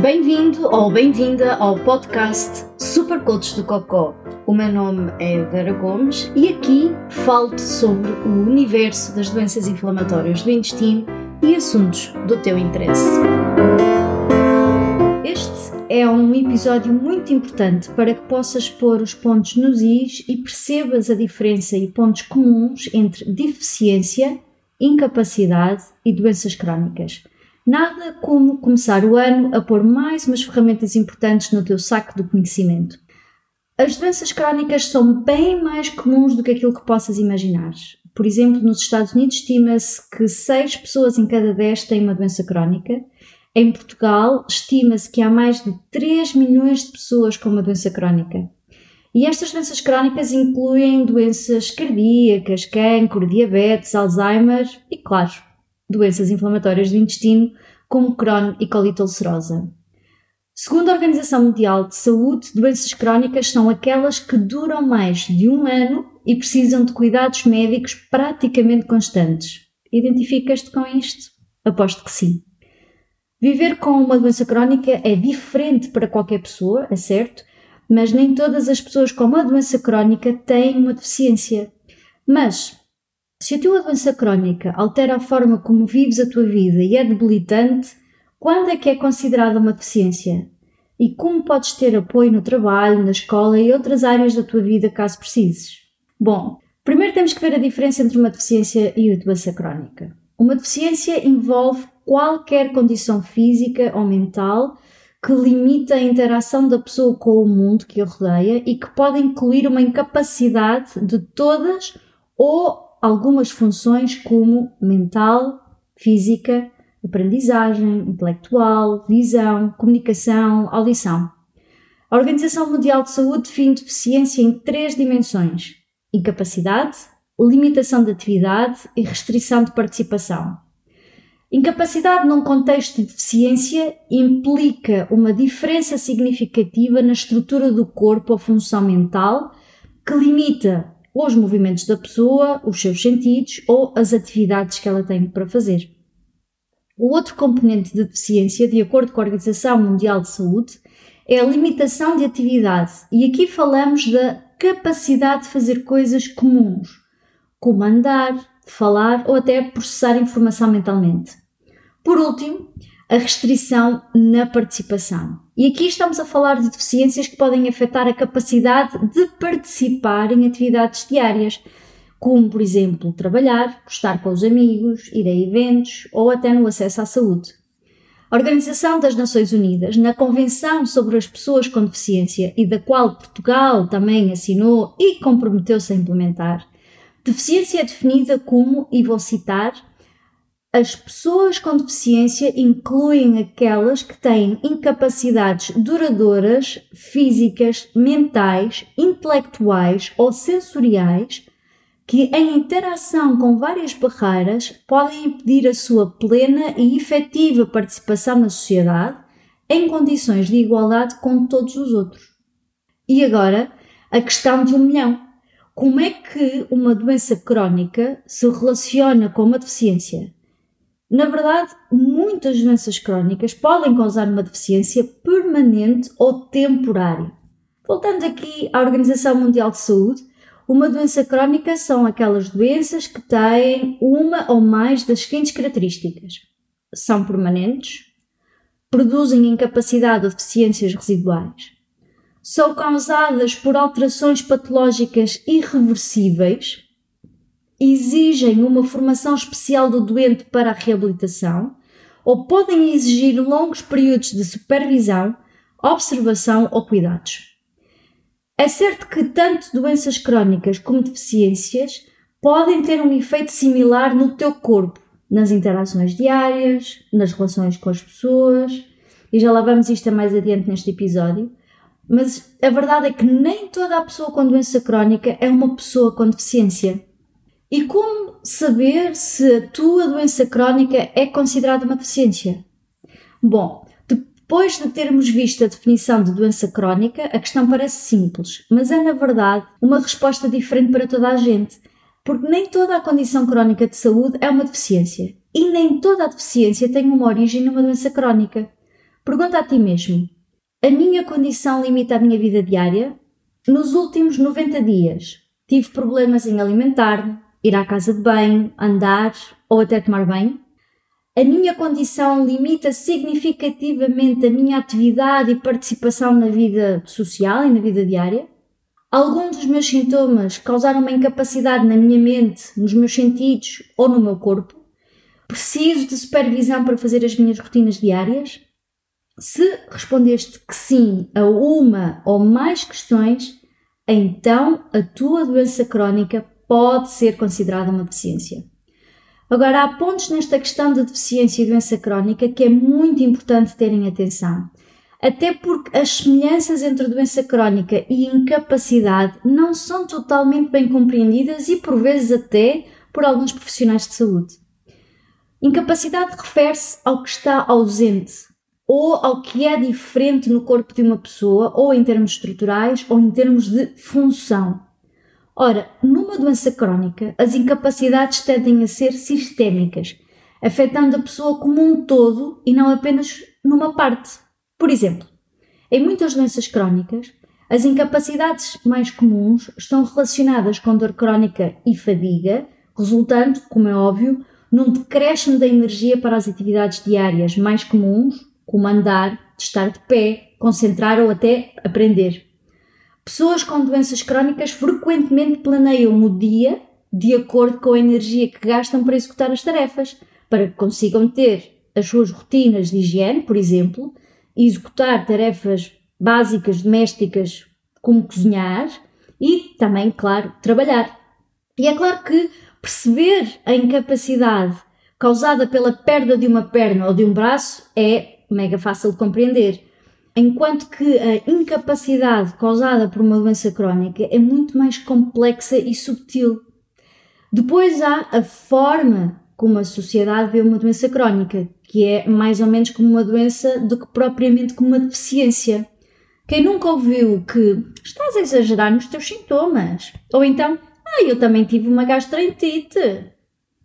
Bem-vindo ou bem-vinda ao podcast Super Coach do Cocó. O meu nome é Vera Gomes e aqui falo-te sobre o universo das doenças inflamatórias do intestino e assuntos do teu interesse. Este é um episódio muito importante para que possas pôr os pontos nos is e percebas a diferença e pontos comuns entre deficiência, incapacidade e doenças crónicas. Nada como começar o ano a pôr mais umas ferramentas importantes no teu saco do conhecimento. As doenças crónicas são bem mais comuns do que aquilo que possas imaginar. Por exemplo, nos Estados Unidos estima-se que 6 pessoas em cada 10 têm uma doença crónica. Em Portugal, estima-se que há mais de 3 milhões de pessoas com uma doença crónica. E estas doenças crónicas incluem doenças cardíacas, cancro, diabetes, Alzheimer e, claro, doenças inflamatórias do intestino, como Crohn e colite ulcerosa. Segundo a Organização Mundial de Saúde, doenças crónicas são aquelas que duram mais de um ano e precisam de cuidados médicos praticamente constantes. Identificas-te com isto? Aposto que sim. Viver com uma doença crónica é diferente para qualquer pessoa, é certo, mas nem todas as pessoas com uma doença crónica têm uma deficiência. Mas se a tua doença crónica altera a forma como vives a tua vida e é debilitante, quando é que é considerada uma deficiência? E como podes ter apoio no trabalho, na escola e outras áreas da tua vida caso precises? Bom, primeiro temos que ver a diferença entre uma deficiência e uma doença crónica. Uma deficiência envolve qualquer condição física ou mental que limita a interação da pessoa com o mundo que a rodeia e que pode incluir uma incapacidade de todas ou algumas funções como mental, física, aprendizagem, intelectual, visão, comunicação, audição. A Organização Mundial de Saúde define deficiência em três dimensões: incapacidade, limitação de atividade e restrição de participação. Incapacidade num contexto de deficiência implica uma diferença significativa na estrutura do corpo ou função mental que limita os movimentos da pessoa, os seus sentidos ou as atividades que ela tem para fazer. O outro componente de deficiência, de acordo com a Organização Mundial de Saúde, é a limitação de atividade, e aqui falamos da capacidade de fazer coisas comuns, como andar, falar ou até processar informação mentalmente. Por último, a restrição na participação. E aqui estamos a falar de deficiências que podem afetar a capacidade de participar em atividades diárias, como, por exemplo, trabalhar, estar com os amigos, ir a eventos ou até no acesso à saúde. A Organização das Nações Unidas, na Convenção sobre as Pessoas com Deficiência e da qual Portugal também assinou e comprometeu-se a implementar, deficiência é definida como, e vou citar, as pessoas com deficiência incluem aquelas que têm incapacidades duradouras, físicas, mentais, intelectuais ou sensoriais que, em interação com várias barreiras, podem impedir a sua plena e efetiva participação na sociedade em condições de igualdade com todos os outros. E agora, a questão de um milhão. Como é que uma doença crónica se relaciona com uma deficiência? Na verdade, muitas doenças crónicas podem causar uma deficiência permanente ou temporária. Voltando aqui à Organização Mundial de Saúde, uma doença crónica são aquelas doenças que têm uma ou mais das seguintes características: são permanentes, produzem incapacidade ou deficiências residuais, são causadas por alterações patológicas irreversíveis, exigem uma formação especial do doente para a reabilitação ou podem exigir longos períodos de supervisão, observação ou cuidados. É certo que tanto doenças crónicas como deficiências podem ter um efeito similar no teu corpo, nas interações diárias, nas relações com as pessoas, e já lá vamos isto mais adiante neste episódio. Mas a verdade é que nem toda a pessoa com doença crónica é uma pessoa com deficiência. E como saber se a tua doença crónica é considerada uma deficiência? Bom, depois de termos visto a definição de doença crónica, a questão parece simples, mas é na verdade uma resposta diferente para toda a gente, porque nem toda a condição crónica de saúde é uma deficiência e nem toda a deficiência tem uma origem numa doença crónica. Pergunta a ti mesmo: a minha condição limita a minha vida diária? Nos últimos 90 dias, tive problemas em alimentar-me, ir à casa de banho, andar ou até tomar banho? A minha condição limita significativamente a minha atividade e participação na vida social e na vida diária? Alguns dos meus sintomas causaram uma incapacidade na minha mente, nos meus sentidos ou no meu corpo? Preciso de supervisão para fazer as minhas rotinas diárias? Se respondeste que sim a uma ou mais questões, então a tua doença crónica pode ser considerada uma deficiência. Agora, há pontos nesta questão de deficiência e doença crónica que é muito importante terem atenção. Até porque as semelhanças entre doença crónica e incapacidade não são totalmente bem compreendidas e, por vezes, até por alguns profissionais de saúde. Incapacidade refere-se ao que está ausente ou ao que é diferente no corpo de uma pessoa, ou em termos estruturais, ou em termos de função. Ora, numa doença crónica, as incapacidades tendem a ser sistémicas, afetando a pessoa como um todo e não apenas numa parte. Por exemplo, em muitas doenças crónicas, as incapacidades mais comuns estão relacionadas com dor crónica e fadiga, resultando, como é óbvio, num decréscimo da energia para as atividades diárias mais comuns, como andar, estar de pé, concentrar ou até aprender. Pessoas com doenças crónicas frequentemente planeiam o dia de acordo com a energia que gastam para executar as tarefas, para que consigam ter as suas rotinas de higiene, por exemplo, e executar tarefas básicas domésticas como cozinhar e também, claro, trabalhar. E é claro que perceber a incapacidade causada pela perda de uma perna ou de um braço é mega fácil de compreender. Enquanto que a incapacidade causada por uma doença crónica é muito mais complexa e subtil. Depois há a forma como a sociedade vê uma doença crónica, que é mais ou menos como uma doença do que propriamente como uma deficiência. Quem nunca ouviu que estás a exagerar nos teus sintomas? Ou então, ah, eu também tive uma gastroenterite.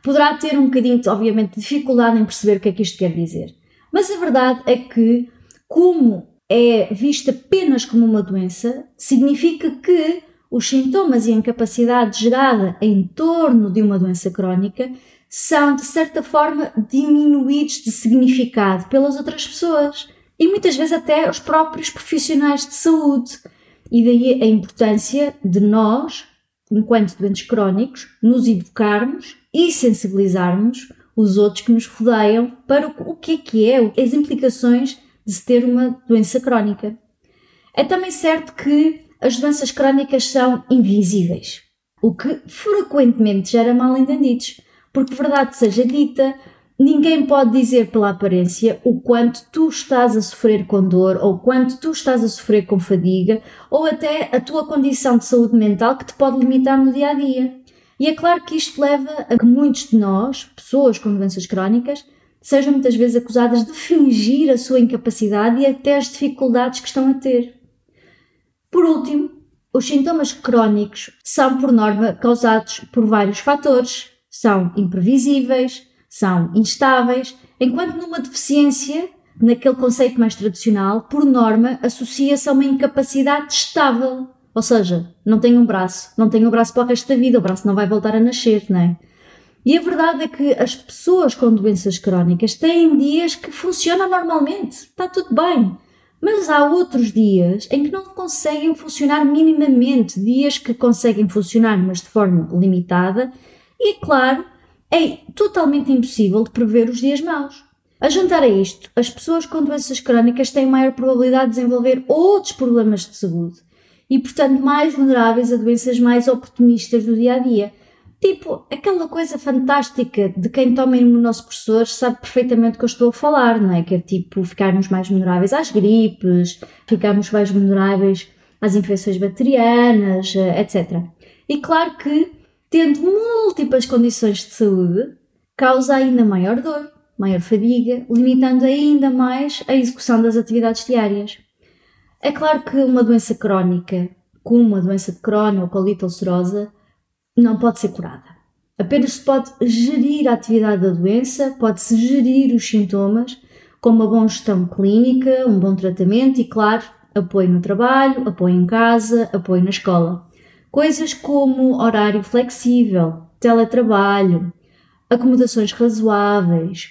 Poderá ter um bocadinho, obviamente, de dificuldade em perceber o que é que isto quer dizer. Mas a verdade é que, como é vista apenas como uma doença, significa que os sintomas e a incapacidade gerada em torno de uma doença crónica são, de certa forma, diminuídos de significado pelas outras pessoas e muitas vezes até os próprios profissionais de saúde. E daí a importância de nós, enquanto doentes crónicos, nos educarmos e sensibilizarmos os outros que nos rodeiam para o que é que é, as implicações de se ter uma doença crónica. É também certo que as doenças crónicas são invisíveis, o que frequentemente gera mal entendidos porque verdade seja dita, ninguém pode dizer pela aparência o quanto tu estás a sofrer com dor, ou quanto tu estás a sofrer com fadiga, ou até a tua condição de saúde mental que te pode limitar no dia a dia. E é claro que isto leva a que muitos de nós, pessoas com doenças crónicas, sejam muitas vezes acusadas de fingir a sua incapacidade e até as dificuldades que estão a ter. Por último, os sintomas crónicos são, por norma, causados por vários fatores, são imprevisíveis, são instáveis, enquanto numa deficiência, naquele conceito mais tradicional, por norma, associa-se a uma incapacidade estável. Ou seja, não tem um braço, não tem um braço para o resto da vida, o braço não vai voltar a nascer, não é? E a verdade é que as pessoas com doenças crónicas têm dias que funcionam normalmente, está tudo bem. Mas há outros dias em que não conseguem funcionar minimamente, dias que conseguem funcionar, mas de forma limitada, e, claro, é totalmente impossível de prever os dias maus. A juntar a isto, as pessoas com doenças crónicas têm maior probabilidade de desenvolver outros problemas de saúde e, portanto, mais vulneráveis a doenças mais oportunistas do dia a dia. Tipo, aquela coisa fantástica de quem toma imunossupressores sabe perfeitamente o que eu estou a falar, não é? Que é tipo ficarmos mais vulneráveis às gripes, ficarmos mais vulneráveis às infecções bacterianas, eh, etc. E claro que tendo múltiplas condições de saúde, causa ainda maior dor, maior fadiga, limitando ainda mais a execução das atividades diárias. É claro que uma doença crónica, como a doença de Crohn ou colite ulcerosa, não pode ser curada. Apenas se pode gerir a atividade da doença, pode-se gerir os sintomas, como uma boa gestão clínica, um bom tratamento e, claro, apoio no trabalho, apoio em casa, apoio na escola. Coisas como horário flexível, teletrabalho, acomodações razoáveis.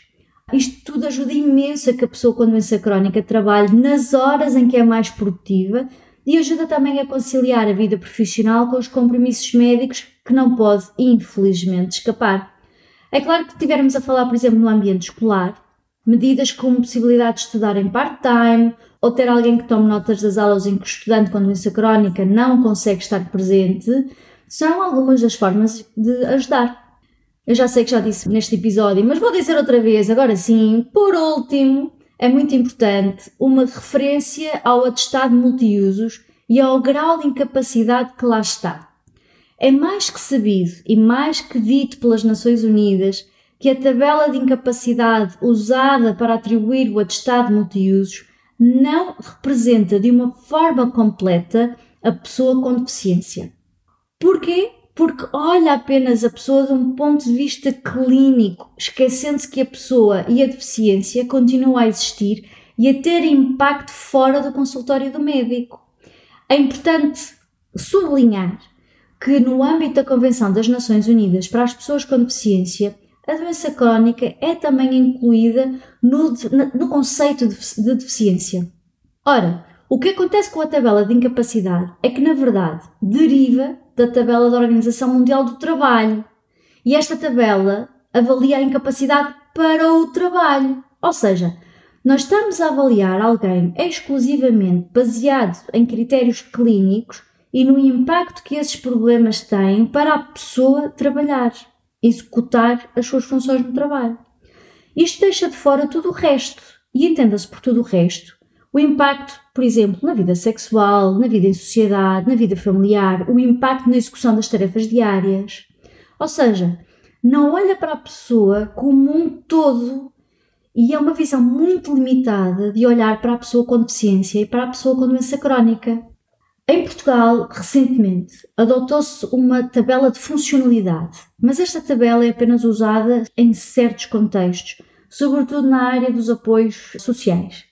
Isto tudo ajuda imenso a que a pessoa com doença crónica trabalhe nas horas em que é mais produtiva e ajuda também a conciliar a vida profissional com os compromissos médicos que não pode, infelizmente, escapar. É claro que estivermos a falar, por exemplo, no ambiente escolar, medidas como possibilidade de estudar em part-time ou ter alguém que tome notas das aulas em que o estudante com doença crónica não consegue estar presente, são algumas das formas de ajudar. Eu já sei que já disse neste episódio, mas vou dizer outra vez, agora sim. Por último, é muito importante uma referência ao atestado multiusos e ao grau de incapacidade que lá está. É mais que sabido e mais que dito pelas Nações Unidas que a tabela de incapacidade usada para atribuir o atestado multiusos não representa de uma forma completa a pessoa com deficiência. Porquê? Porque olha apenas a pessoa de um ponto de vista clínico, esquecendo-se que a pessoa e a deficiência continuam a existir e a ter impacto fora do consultório do médico. É importante sublinhar que, no âmbito da Convenção das Nações Unidas para as Pessoas com Deficiência, a doença crónica é também incluída no, no conceito de, de deficiência. Ora, o que acontece com a tabela de incapacidade é que, na verdade, deriva da tabela da Organização Mundial do Trabalho. E esta tabela avalia a incapacidade para o trabalho. Ou seja, nós estamos a avaliar alguém exclusivamente baseado em critérios clínicos e no impacto que esses problemas têm para a pessoa trabalhar executar as suas funções no trabalho. Isto deixa de fora tudo o resto, e entenda-se por tudo o resto o impacto, por exemplo, na vida sexual, na vida em sociedade, na vida familiar, o impacto na execução das tarefas diárias. Ou seja, não olha para a pessoa como um todo e é uma visão muito limitada de olhar para a pessoa com deficiência e para a pessoa com doença crónica. Em Portugal, recentemente, adotou-se uma tabela de funcionalidade, mas esta tabela é apenas usada em certos contextos, sobretudo na área dos apoios sociais.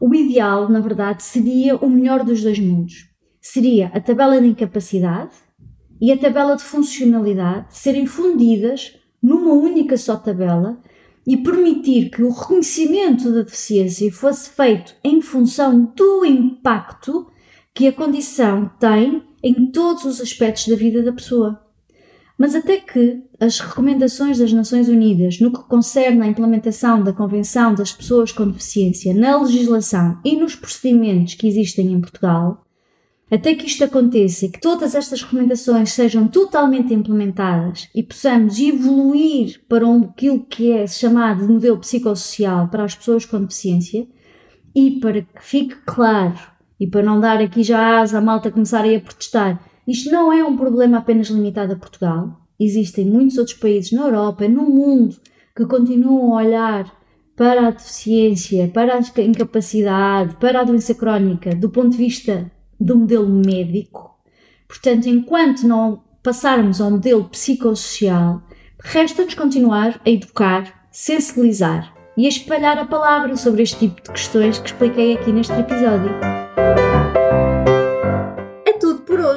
O ideal, na verdade, seria o melhor dos dois mundos. Seria a tabela de incapacidade e a tabela de funcionalidade serem fundidas numa única só tabela e permitir que o reconhecimento da deficiência fosse feito em função do impacto que a condição tem em todos os aspectos da vida da pessoa. Mas até que as recomendações das Nações Unidas no que concerne à implementação da Convenção das Pessoas com Deficiência na legislação e nos procedimentos que existem em Portugal, até que isto aconteça e que todas estas recomendações sejam totalmente implementadas e possamos evoluir para um, aquilo que é chamado de modelo psicossocial para as pessoas com deficiência e para que fique claro e para não dar aqui já asa a malta começarem a protestar, isto não é um problema apenas limitado a Portugal. Existem muitos outros países na Europa, no mundo, que continuam a olhar para a deficiência, para a incapacidade, para a doença crónica do ponto de vista do modelo médico. Portanto, enquanto não passarmos ao modelo psicossocial, resta-nos continuar a educar, sensibilizar e a espalhar a palavra sobre este tipo de questões que expliquei aqui neste episódio.